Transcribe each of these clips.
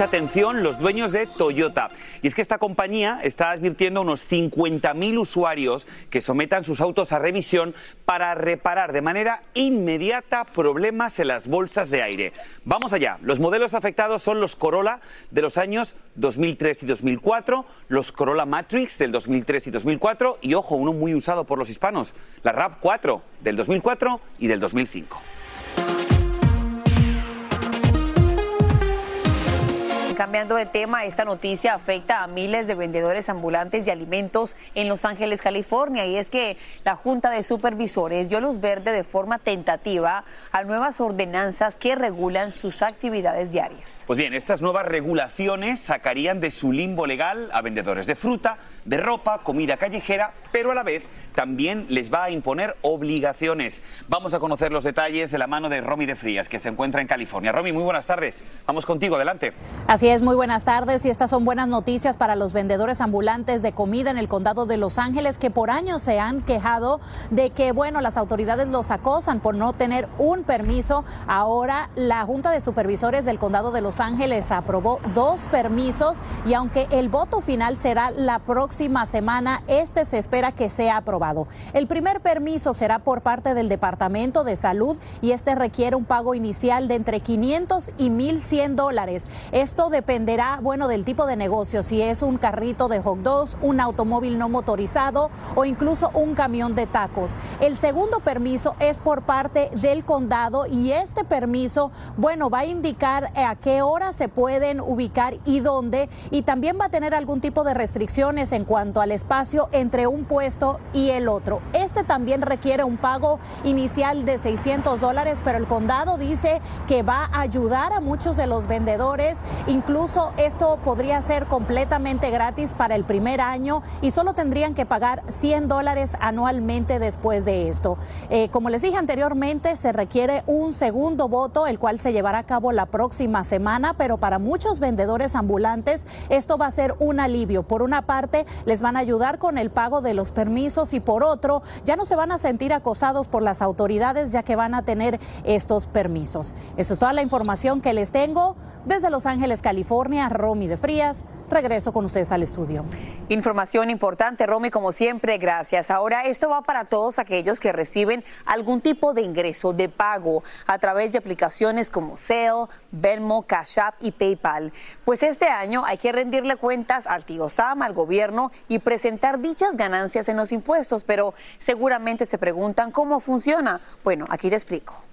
Mucha atención los dueños de Toyota. Y es que esta compañía está advirtiendo a unos 50.000 usuarios que sometan sus autos a revisión para reparar de manera inmediata problemas en las bolsas de aire. Vamos allá. Los modelos afectados son los Corolla de los años 2003 y 2004, los Corolla Matrix del 2003 y 2004 y, ojo, uno muy usado por los hispanos, la RAV4 del 2004 y del 2005. Cambiando de tema, esta noticia afecta a miles de vendedores ambulantes de alimentos en Los Ángeles, California, y es que la Junta de Supervisores dio luz verde de forma tentativa a nuevas ordenanzas que regulan sus actividades diarias. Pues bien, estas nuevas regulaciones sacarían de su limbo legal a vendedores de fruta, de ropa, comida callejera, pero a la vez también les va a imponer obligaciones. Vamos a conocer los detalles de la mano de Romy de Frías, que se encuentra en California. Romy, muy buenas tardes. Vamos contigo, adelante. Así es, muy buenas tardes y estas son buenas noticias para los vendedores ambulantes de comida en el condado de Los Ángeles que por años se han quejado de que, bueno, las autoridades los acosan por no tener un permiso. Ahora la Junta de Supervisores del condado de Los Ángeles aprobó dos permisos y aunque el voto final será la próxima semana, este se espera que sea aprobado. El primer permiso será por parte del Departamento de Salud y este requiere un pago inicial de entre 500 y 1.100 dólares. Esto dependerá, bueno, del tipo de negocio, si es un carrito de hot dogs, un automóvil no motorizado o incluso un camión de tacos. El segundo permiso es por parte del condado y este permiso, bueno, va a indicar a qué hora se pueden ubicar y dónde y también va a tener algún tipo de restricciones en cuanto al espacio entre un puesto y el otro. Este también requiere un pago inicial de 600 dólares, pero el condado dice que va a ayudar a muchos de los vendedores, esto podría ser completamente gratis para el primer año y solo tendrían que pagar 100 dólares anualmente después de esto. Eh, como les dije anteriormente, se requiere un segundo voto, el cual se llevará a cabo la próxima semana, pero para muchos vendedores ambulantes esto va a ser un alivio. Por una parte, les van a ayudar con el pago de los permisos y por otro, ya no se van a sentir acosados por las autoridades ya que van a tener estos permisos. Eso es toda la información que les tengo desde Los Ángeles, California. Romy de Frías, regreso con ustedes al estudio. Información importante, Romy, como siempre, gracias. Ahora, esto va para todos aquellos que reciben algún tipo de ingreso de pago a través de aplicaciones como Zelle, Venmo, Cash App y PayPal. Pues este año hay que rendirle cuentas al tío Sam, al gobierno y presentar dichas ganancias en los impuestos, pero seguramente se preguntan cómo funciona. Bueno, aquí te explico.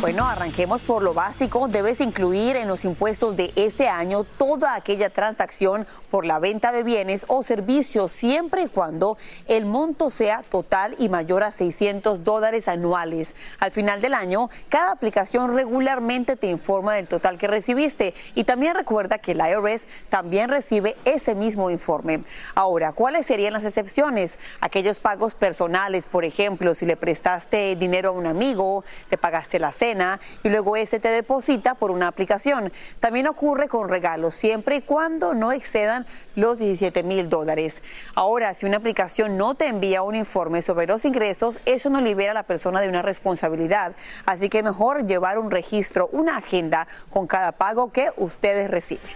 Bueno, arranquemos por lo básico. Debes incluir en los impuestos de este año toda aquella transacción por la venta de bienes o servicios, siempre y cuando el monto sea total y mayor a 600 dólares anuales. Al final del año, cada aplicación regularmente te informa del total que recibiste y también recuerda que el IRS también recibe ese mismo informe. Ahora, ¿cuáles serían las excepciones? Aquellos pagos personales, por ejemplo, si le prestaste dinero a un amigo, le pagaste la cena y luego este te deposita por una aplicación. También ocurre con regalos, siempre y cuando no excedan los 17 mil dólares. Ahora, si una aplicación no te envía un informe sobre los ingresos, eso no libera a la persona de una responsabilidad. Así que mejor llevar un registro, una agenda con cada pago que ustedes reciben.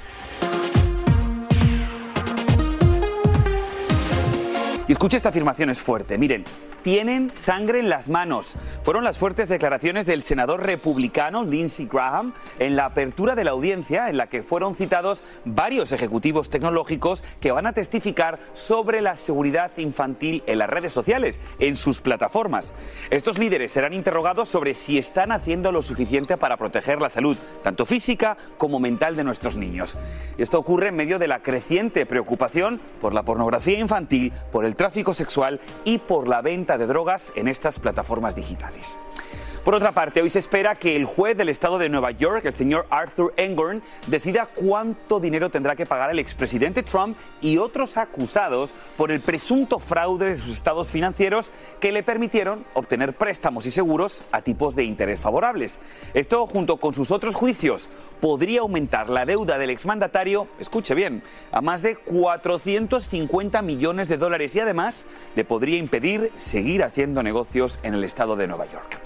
Y escuche esta afirmación, es fuerte. Miren, tienen sangre en las manos. Fueron las fuertes declaraciones del senador republicano Lindsey Graham en la apertura de la audiencia en la que fueron citados varios ejecutivos tecnológicos que van a testificar sobre la seguridad infantil en las redes sociales, en sus plataformas. Estos líderes serán interrogados sobre si están haciendo lo suficiente para proteger la salud, tanto física como mental de nuestros niños. Esto ocurre en medio de la creciente preocupación por la pornografía infantil, por el tráfico sexual y por la venta de drogas en estas plataformas digitales. Por otra parte, hoy se espera que el juez del estado de Nueva York, el señor Arthur Engorn, decida cuánto dinero tendrá que pagar el expresidente Trump y otros acusados por el presunto fraude de sus estados financieros que le permitieron obtener préstamos y seguros a tipos de interés favorables. Esto, junto con sus otros juicios, podría aumentar la deuda del exmandatario, escuche bien, a más de 450 millones de dólares y además le podría impedir seguir haciendo negocios en el estado de Nueva York.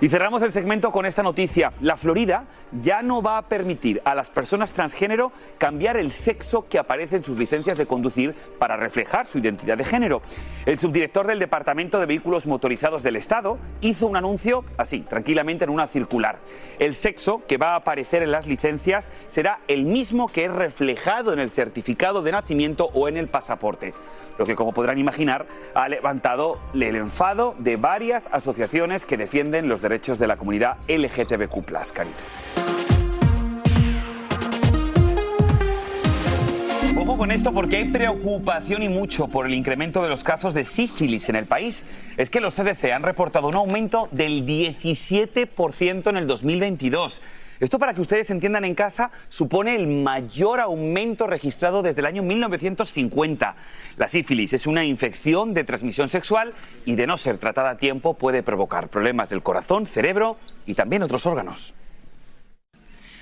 Y cerramos el segmento con esta noticia. La Florida ya no va a permitir a las personas transgénero cambiar el sexo que aparece en sus licencias de conducir para reflejar su identidad de género. El subdirector del Departamento de Vehículos Motorizados del Estado hizo un anuncio así, tranquilamente en una circular. El sexo que va a aparecer en las licencias será el mismo que es reflejado en el certificado de nacimiento o en el pasaporte lo que como podrán imaginar ha levantado el enfado de varias asociaciones que defienden los derechos de la comunidad LGTBQ+, Carito. Ojo con esto porque hay preocupación y mucho por el incremento de los casos de sífilis en el país. Es que los CDC han reportado un aumento del 17% en el 2022. Esto para que ustedes entiendan en casa supone el mayor aumento registrado desde el año 1950. La sífilis es una infección de transmisión sexual y de no ser tratada a tiempo puede provocar problemas del corazón, cerebro y también otros órganos.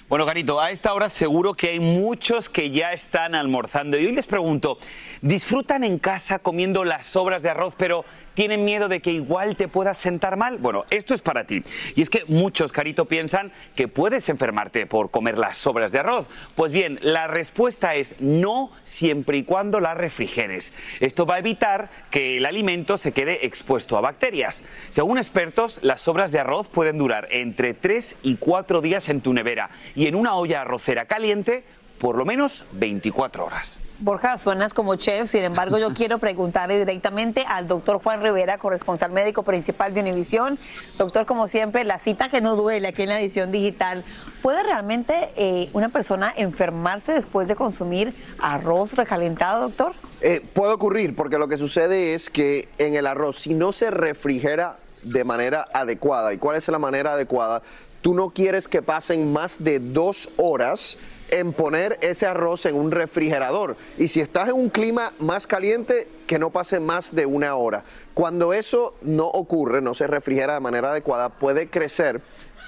Bueno, Garito, a esta hora seguro que hay muchos que ya están almorzando. Y hoy les pregunto, ¿disfrutan en casa comiendo las sobras de arroz, pero tienen miedo de que igual te puedas sentar mal? Bueno, esto es para ti. Y es que muchos, Carito, piensan que puedes enfermarte por comer las sobras de arroz. Pues bien, la respuesta es no siempre y cuando las refrigeres. Esto va a evitar que el alimento se quede expuesto a bacterias. Según expertos, las sobras de arroz pueden durar entre 3 y 4 días en tu nevera y en una olla arrocera caliente por lo menos 24 horas. Borja, suenas como chef, sin embargo yo quiero preguntarle directamente al doctor Juan Rivera, corresponsal médico principal de Univisión. Doctor, como siempre, la cita que no duele aquí en la edición digital. ¿Puede realmente eh, una persona enfermarse después de consumir arroz recalentado, doctor? Eh, puede ocurrir, porque lo que sucede es que en el arroz, si no se refrigera de manera adecuada, ¿y cuál es la manera adecuada? Tú no quieres que pasen más de dos horas en poner ese arroz en un refrigerador. Y si estás en un clima más caliente, que no pase más de una hora. Cuando eso no ocurre, no se refrigera de manera adecuada, puede crecer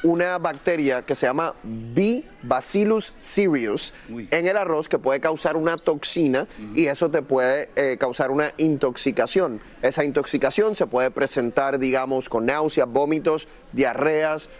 una bacteria que se llama B. bacillus cereus en el arroz que puede causar una toxina y eso te puede eh, causar una intoxicación. Esa intoxicación se puede presentar, digamos, con náuseas, vómitos, diarreas,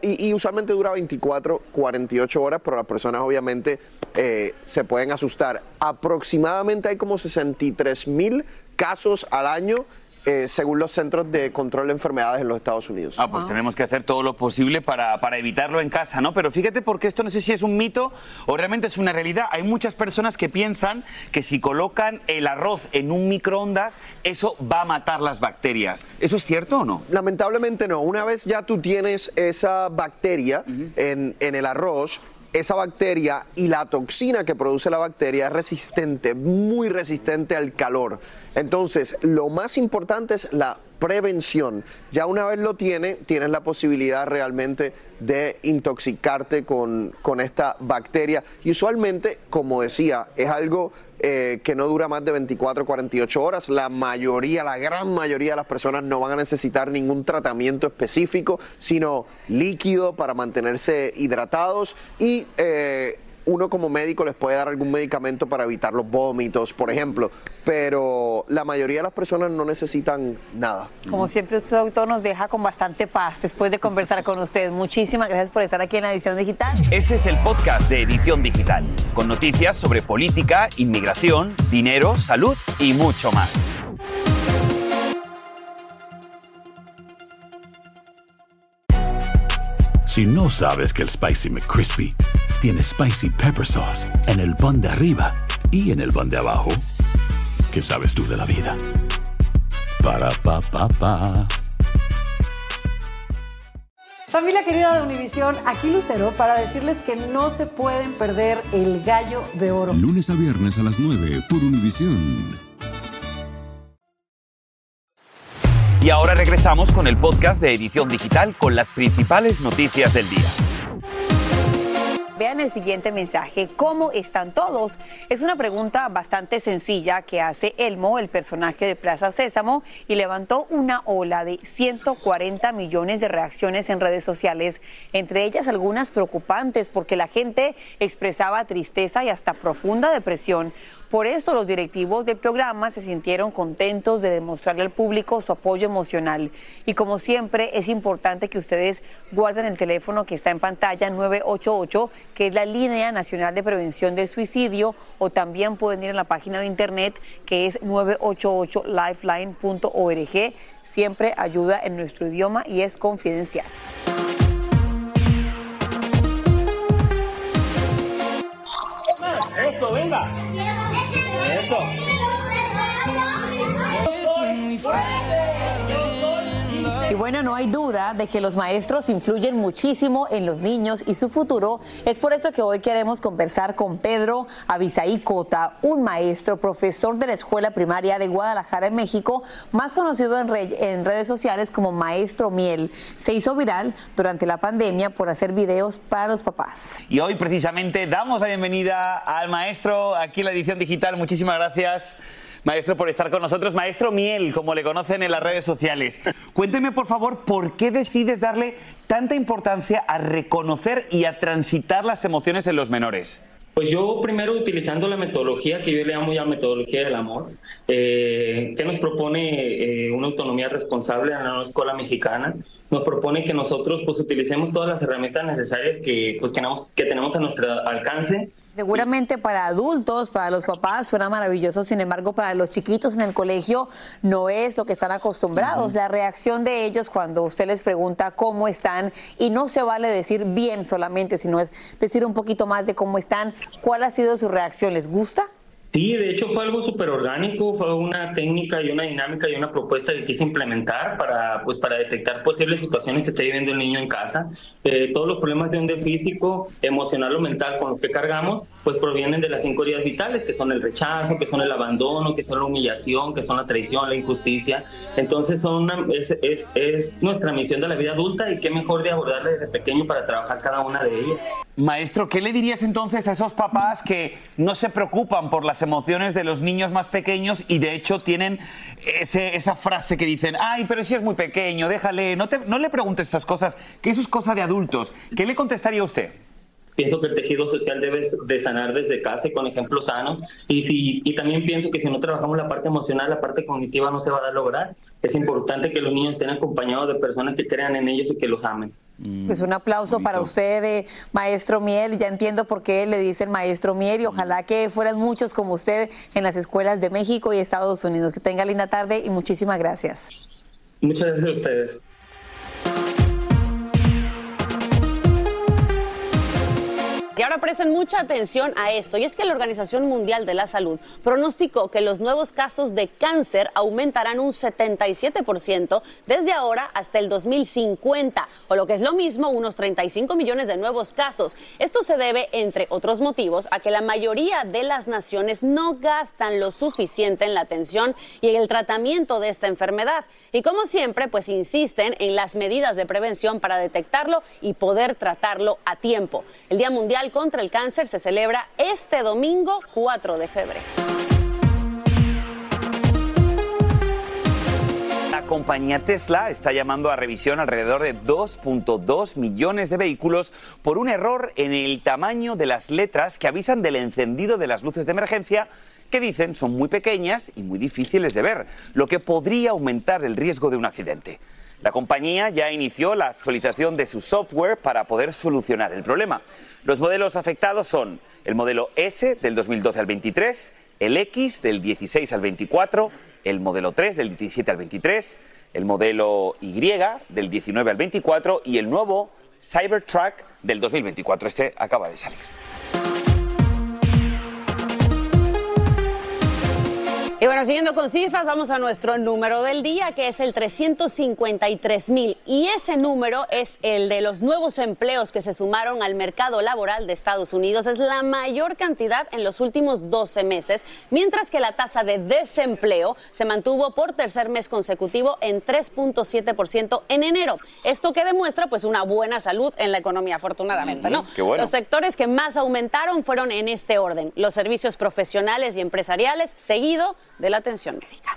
y, usualmente dura 24, 48 horas, pero las personas obviamente eh, se pueden asustar. Aproximadamente hay como 63 mil casos al año eh, según los Centros de Control de Enfermedades en los Estados Unidos. Ah, pues tenemos que hacer todo lo posible para, para, evitarlo en casa, ¿no? Pero fíjate porque esto no sé si es un mito o realmente es una realidad. Hay muchas personas que piensan que si colocan el arroz en un microondas, eso va a matar las bacterias. ¿Eso es cierto o no? Lamentablemente no. Una vez ya tú tienes esa bacteria en, en el arroz, esa bacteria y la toxina que produce la bacteria es resistente, muy resistente al calor. Entonces, lo más importante es la prevención. Ya una vez lo tiene, tienes la posibilidad realmente de intoxicarte con, con esta bacteria. Y usualmente, como decía, es algo eh, que no dura más de 24 48 horas. La mayoría, la gran mayoría de las personas no van a necesitar ningún tratamiento específico, sino líquido para mantenerse hidratados y eh, uno como médico les puede dar algún medicamento para evitar los vómitos, por ejemplo, pero la mayoría de las personas no necesitan nada. Como siempre, usted, doctor, nos deja con bastante paz después de conversar con ustedes. Muchísimas gracias por estar aquí en Edición Digital. Este es el podcast de Edición Digital, con noticias sobre política, inmigración, dinero, salud y mucho más. Si no sabes que el Spicy McCrispy tiene Spicy Pepper Sauce en el pan de arriba y en el pan de abajo, ¿qué sabes tú de la vida? Para, pa, pa, pa. Familia querida de Univisión, aquí Lucero para decirles que no se pueden perder el gallo de oro. Lunes a viernes a las 9 por Univisión. Y ahora regresamos con el podcast de Edición Digital con las principales noticias del día. Vean el siguiente mensaje. ¿Cómo están todos? Es una pregunta bastante sencilla que hace Elmo, el personaje de Plaza Sésamo, y levantó una ola de 140 millones de reacciones en redes sociales, entre ellas algunas preocupantes porque la gente expresaba tristeza y hasta profunda depresión. Por esto los directivos del programa se sintieron contentos de demostrarle al público su apoyo emocional. Y como siempre es importante que ustedes guarden el teléfono que está en pantalla 988, que es la línea nacional de prevención del suicidio, o también pueden ir a la página de internet que es 988lifeline.org. Siempre ayuda en nuestro idioma y es confidencial. Eso, venga. Eso. Y bueno, no hay duda de que los maestros influyen muchísimo en los niños y su futuro. Es por eso que hoy queremos conversar con Pedro Abisaí Cota, un maestro, profesor de la Escuela Primaria de Guadalajara, en México, más conocido en, en redes sociales como Maestro Miel. Se hizo viral durante la pandemia por hacer videos para los papás. Y hoy precisamente damos la bienvenida al maestro aquí en la edición digital. Muchísimas gracias. Maestro, por estar con nosotros. Maestro Miel, como le conocen en las redes sociales. Cuénteme, por favor, por qué decides darle tanta importancia a reconocer y a transitar las emociones en los menores. Pues yo primero utilizando la metodología que yo le llamo ya metodología del amor, eh, que nos propone eh, una autonomía responsable en la escuela mexicana, nos propone que nosotros pues utilicemos todas las herramientas necesarias que pues que tenemos, que tenemos a nuestro alcance Seguramente para adultos, para los papás suena maravilloso, sin embargo para los chiquitos en el colegio no es lo que están acostumbrados. La reacción de ellos cuando usted les pregunta cómo están y no se vale decir bien solamente, sino es decir un poquito más de cómo están. ¿Cuál ha sido su reacción? ¿Les gusta? Sí, de hecho fue algo súper orgánico, fue una técnica y una dinámica y una propuesta que quise implementar para, pues, para detectar posibles situaciones que esté viviendo el niño en casa. Eh, todos los problemas de orden físico, emocional o mental con los que cargamos, pues provienen de las cinco heridas vitales, que son el rechazo, que son el abandono, que son la humillación, que son la traición, la injusticia. Entonces son es, es, es nuestra misión de la vida adulta y qué mejor de abordarla desde pequeño para trabajar cada una de ellas. Maestro, ¿qué le dirías entonces a esos papás que no se preocupan por las emociones de los niños más pequeños y de hecho tienen ese- esa frase que dicen, ay, pero si es muy pequeño, déjale, no, te- no le preguntes esas cosas, que eso es cosa de adultos? ¿Qué le contestaría usted? Pienso que el tejido social debe de sanar desde casa y con ejemplos sanos. Y, si, y también pienso que si no trabajamos la parte emocional, la parte cognitiva no se va a lograr. Es importante que los niños estén acompañados de personas que crean en ellos y que los amen. Pues un aplauso para usted, eh, maestro Miel. Ya entiendo por qué le dicen maestro Miel y ojalá que fueran muchos como usted en las escuelas de México y Estados Unidos. Que tenga linda tarde y muchísimas gracias. Muchas gracias a ustedes. Y ahora presten mucha atención a esto, y es que la Organización Mundial de la Salud pronosticó que los nuevos casos de cáncer aumentarán un 77% desde ahora hasta el 2050, o lo que es lo mismo, unos 35 millones de nuevos casos. Esto se debe, entre otros motivos, a que la mayoría de las naciones no gastan lo suficiente en la atención y en el tratamiento de esta enfermedad. Y como siempre, pues insisten en las medidas de prevención para detectarlo y poder tratarlo a tiempo. El Día Mundial contra el Cáncer se celebra este domingo 4 de febrero. La compañía Tesla está llamando a revisión alrededor de 2.2 millones de vehículos por un error en el tamaño de las letras que avisan del encendido de las luces de emergencia que dicen son muy pequeñas y muy difíciles de ver, lo que podría aumentar el riesgo de un accidente. La compañía ya inició la actualización de su software para poder solucionar el problema. Los modelos afectados son el modelo S del 2012 al 23, el X del 16 al 24, el modelo 3 del 17 al 23, el modelo Y del 19 al 24 y el nuevo Cybertruck del 2024. Este acaba de salir. Y bueno, siguiendo con cifras, vamos a nuestro número del día, que es el 353 mil. Y ese número es el de los nuevos empleos que se sumaron al mercado laboral de Estados Unidos. Es la mayor cantidad en los últimos 12 meses, mientras que la tasa de desempleo se mantuvo por tercer mes consecutivo en 3.7% en enero. Esto que demuestra pues una buena salud en la economía, afortunadamente, ¿no? qué bueno. Los sectores que más aumentaron fueron en este orden. Los servicios profesionales y empresariales, seguido de la atención médica.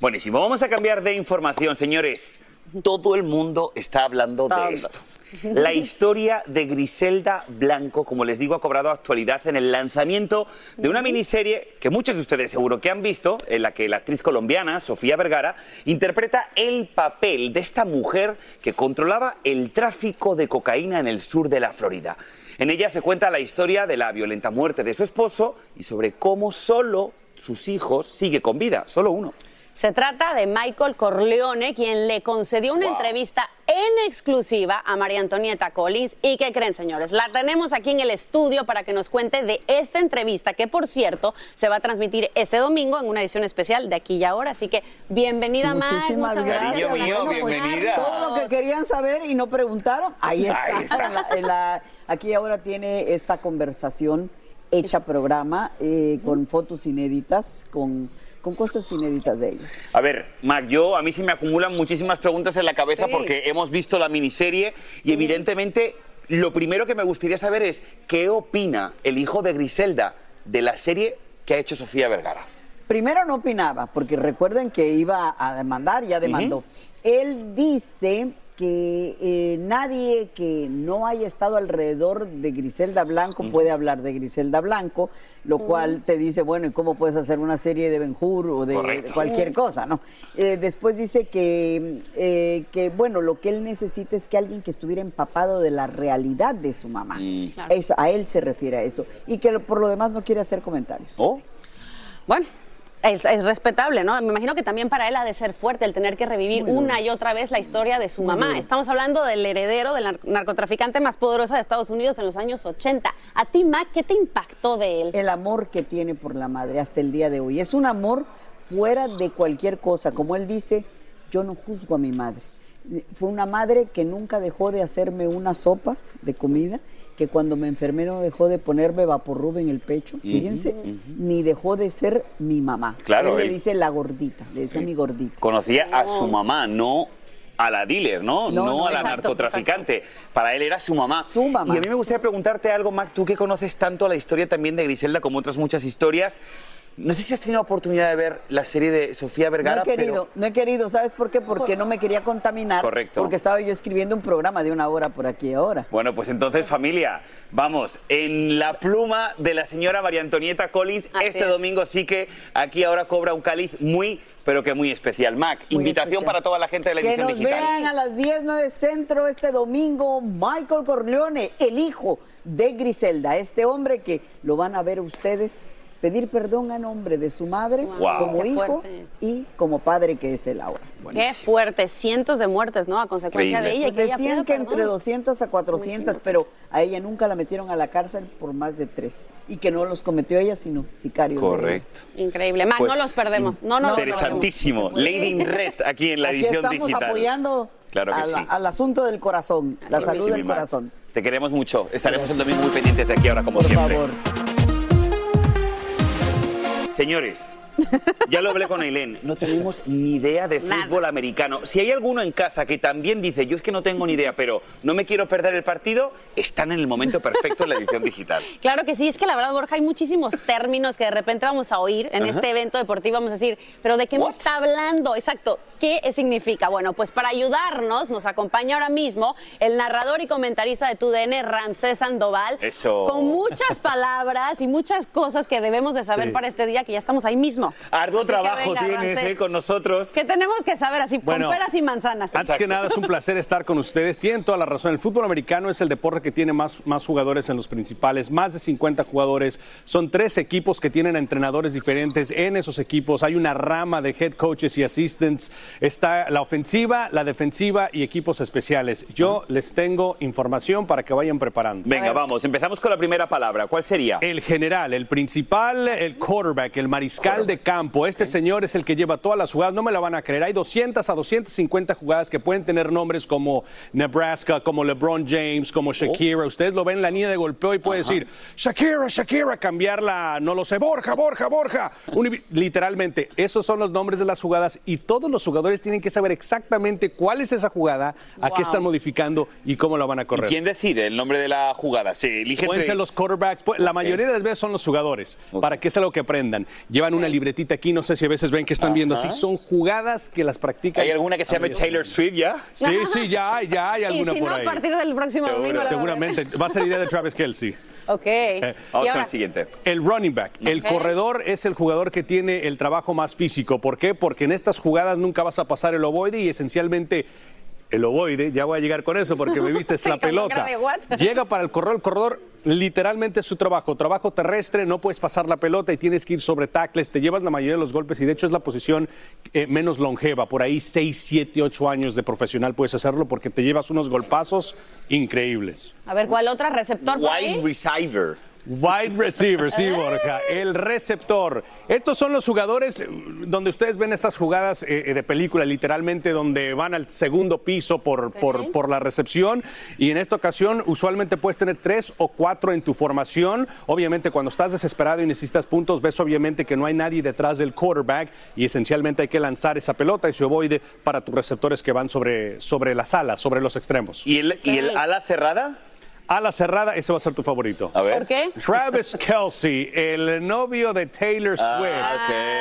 Buenísimo, vamos a cambiar de información, señores. Todo el mundo está hablando de esto. La historia de Griselda Blanco, como les digo, ha cobrado actualidad en el lanzamiento de una miniserie que muchos de ustedes seguro que han visto, en la que la actriz colombiana, Sofía Vergara, interpreta el papel de esta mujer que controlaba el tráfico de cocaína en el sur de la Florida. En ella se cuenta la historia de la violenta muerte de su esposo y sobre cómo solo sus hijos sigue con vida, solo uno. Se trata de Michael Corleone, quien le concedió una entrevista en exclusiva a María Antonieta Collins. ¿Y qué creen, señores? La tenemos aquí en el estudio para que nos cuente de esta entrevista, que por cierto se va a transmitir este domingo en una edición especial de aquí y ahora. Así que bienvenida, Mike. Muchísimas Muchas gracias. Cariño mío, Bueno, pues, bienvenida. Todo lo que querían saber y no preguntaron, ahí está. Ahí está. En la- en la- aquí ahora tiene esta conversación hecha programa eh, con fotos inéditas, con, con cosas inéditas de ellos. A ver, Mac, yo a mí se me acumulan muchísimas preguntas en la cabeza Sí. porque hemos visto la miniserie y evidentemente lo primero que me gustaría saber es qué opina el hijo de Griselda de la serie que ha hecho Sofía Vergara. Primero no opinaba, porque recuerden que iba a demandar, ya demandó. Él dice que eh, nadie que no haya estado alrededor de Griselda Blanco puede hablar de Griselda Blanco, lo cual te dice, bueno, ¿y cómo puedes hacer una serie de Ben Hur o de Correcto. cualquier cosa, no? Eh, después dice que, eh, que, bueno, lo que él necesita es que alguien que estuviera empapado de la realidad de su mamá. Claro. Eso, a él se refiere a eso. Y que lo- por lo demás no quiere hacer comentarios. ¿Oh? Bueno. Es, es respetable, ¿no? Me imagino que también para él ha de ser fuerte el tener que revivir Muy duro. una y otra vez la historia de su Muy mamá. duro. Estamos hablando del heredero del nar- narcotraficante más poderosa de Estados Unidos en los años 80. A ti, Mac, ¿qué te impactó de él? el amor que tiene por la madre hasta el día de hoy. Es un amor fuera de cualquier cosa. Como él dice, yo no juzgo a mi madre. Fue una madre que nunca dejó de hacerme una sopa de comida, que cuando me enfermé no dejó de ponerme vaporrub en el pecho, fíjense, ni dejó de ser mi mamá. Claro, Él le dice la gordita, le decía mi gordita. Conocía a su mamá, no a la dealer, ¿no? No, no, a la exacto, narcotraficante. Para él era su mamá. Su mamá. Y a mí me gustaría preguntarte algo, Mac, tú que conoces tanto la historia también de Griselda como otras muchas historias. No sé si has tenido oportunidad de ver la serie de Sofía Vergara, no he querido, pero... no he querido, ¿sabes por qué? Porque no me quería contaminar. Correcto. Porque estaba yo escribiendo un programa de una hora por aquí ahora. Bueno, pues entonces, familia, vamos, en la pluma de la señora María Antonieta Collins, Así este es. domingo sí que aquí ahora cobra un cáliz muy, pero que muy especial. Mac, Muy invitación especial. para toda la gente de la Que edición nos digital. vean a las 10, 9 centro este domingo. Michael Corleone, el hijo de Griselda, este hombre que lo van a ver ustedes pedir perdón a nombre de su madre Wow. como Qué hijo fuerte. y como padre que es él ahora. Qué fuerte, cientos de muertes, ¿no? A consecuencia Increíble. de ella. Pues que decían que perdón. entre 200 a 400, pero a ella nunca la metieron a la cárcel por más de tres. Y que no los cometió ella, sino sicarios. Correcto. Increíble. Pues, no los perdemos. No, no los perdemos. Interesantísimo. Lady in Red aquí en la Aquí edición estamos digital. apoyando Claro que a la- sí. al asunto del corazón, la Claro salud sí, del corazón. Te queremos mucho. Estaremos el domingo muy pendientes de aquí ahora, como Por siempre. favor. Señores, Ya lo hablé con Ailén. No tenemos ni idea de Nada. fútbol americano. Si hay alguno en casa que también dice, yo es que no tengo ni idea, pero no me quiero perder el partido, están en el momento perfecto en la edición digital. Claro que sí, es que la verdad, Borja, hay muchísimos términos que de repente vamos a oír en Ajá. este evento deportivo. Vamos a decir, ¿pero de qué me está hablando? Exacto, ¿qué significa? Bueno, pues para ayudarnos, nos acompaña ahora mismo el narrador y comentarista de TUDN, Ramsés Sandoval. Eso. Con muchas palabras y muchas cosas que debemos de saber Sí. para este día, que ya estamos ahí mismo. Arduo Así trabajo venga, tienes Ramsés. eh, con nosotros. Que tenemos que saber así, Bueno, con peras y manzanas. Antes que nada, es un placer estar con ustedes. Tienen toda la razón. El fútbol americano es el deporte que tiene más, más jugadores en los principales, más de 50 jugadores. Son tres equipos que tienen a entrenadores diferentes en esos equipos. Hay una rama de head coaches y assistants. Está la ofensiva, la defensiva y equipos especiales. Yo les tengo información para que vayan preparando. Venga, vamos, empezamos con la primera palabra. ¿Cuál sería? El general, el principal, el quarterback, el mariscal de campo. Este señor es el que lleva todas las jugadas. No me la van a creer. Hay 200 a 250 jugadas que pueden tener nombres como Nebraska, como LeBron James, como Shakira. Ustedes lo ven en la línea de golpeo y puede decir Shakira, Shakira, cambiarla, no lo sé, Borja, Borja, Borja. Literalmente, esos son los nombres de las jugadas y todos los jugadores tienen que saber exactamente cuál es esa jugada, a qué están modificando y cómo la van a ¿Y correr. quién decide el nombre de la jugada? Se elige Pueden entre- ser los quarterbacks, pues, la mayoría de las veces son los jugadores, para que es algo que aprendan. Llevan una libretita aquí, no sé si a veces ven que están viendo Ajá. así, son jugadas que las practican. ¿Hay alguna que se llame Taylor Swift ya? Sí, sí, ya hay, ya hay alguna y si por no, ahí. a partir del próximo domingo. Seguramente, va a ser idea de Travis Kelsey. Ok. Eh, Y ahora- siguiente. El running back, el corredor es el jugador que tiene el trabajo más físico. ¿Por qué? Porque en estas jugadas nunca vas a pasar el ovoide y esencialmente el ovoide, ya voy a llegar con eso porque me viste, es la pelota. Llega para el corredor, el corredor literalmente es su trabajo, trabajo terrestre, no puedes pasar la pelota y tienes que ir sobre tackles, te llevas la mayoría de los golpes y de hecho es la posición eh, menos longeva, por ahí 6, 7, 8 años de profesional puedes hacerlo porque te llevas unos golpazos increíbles. A ver, ¿cuál otra receptor por ahí? Wide receiver. Wide receiver, sí, Borja. El receptor. Estos son los jugadores eh, donde ustedes ven estas jugadas eh, de película, literalmente, donde van al segundo piso por, por, por la recepción. Y en esta ocasión, usualmente puedes tener tres o cuatro en tu formación. Obviamente, cuando estás desesperado y necesitas puntos, ves obviamente que no hay nadie detrás del quarterback y esencialmente hay que lanzar esa pelota, ese ovoide, para tus receptores que van sobre, sobre las alas, sobre los extremos. ¿Y el, y el ala cerrada? Ala cerrada, ese va a ser tu favorito. A ver. ¿Por qué? Travis Kelsey, el novio de Taylor Swift, Ah,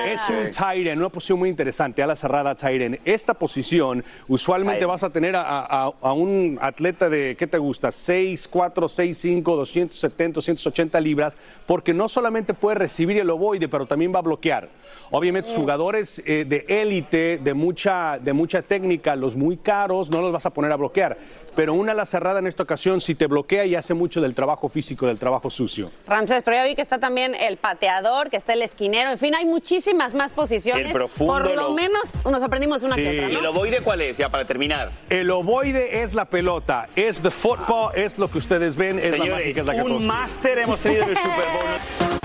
ok. es un tight end, una posición muy interesante, a la cerrada tight end. Esta posición, usualmente Tight vas a tener a, a- a un atleta de, ¿qué te gusta? 6, 4, 6, 5, 270, 280 libras, porque no solamente puede recibir el ovoide, pero también va a bloquear. Obviamente, Mm. jugadores eh, de élite, de mucha, de mucha técnica, los muy caros, no los vas a poner a bloquear. Pero una ala cerrada en esta ocasión, si te bloquea y hace mucho del trabajo físico, del trabajo sucio. Ramsés, pero ya vi que está también el pateador, que está el esquinero, en fin, hay muchísimas más posiciones. El profundo, Por lo lo- menos nos aprendimos una que otra, ¿Y ¿no? el ovoide cuál es? Ya para terminar. El ovoide es la pelota, es the football, es lo que ustedes ven, es la Señores, mágica, es la que un máster hemos tenido en el Super Bowl.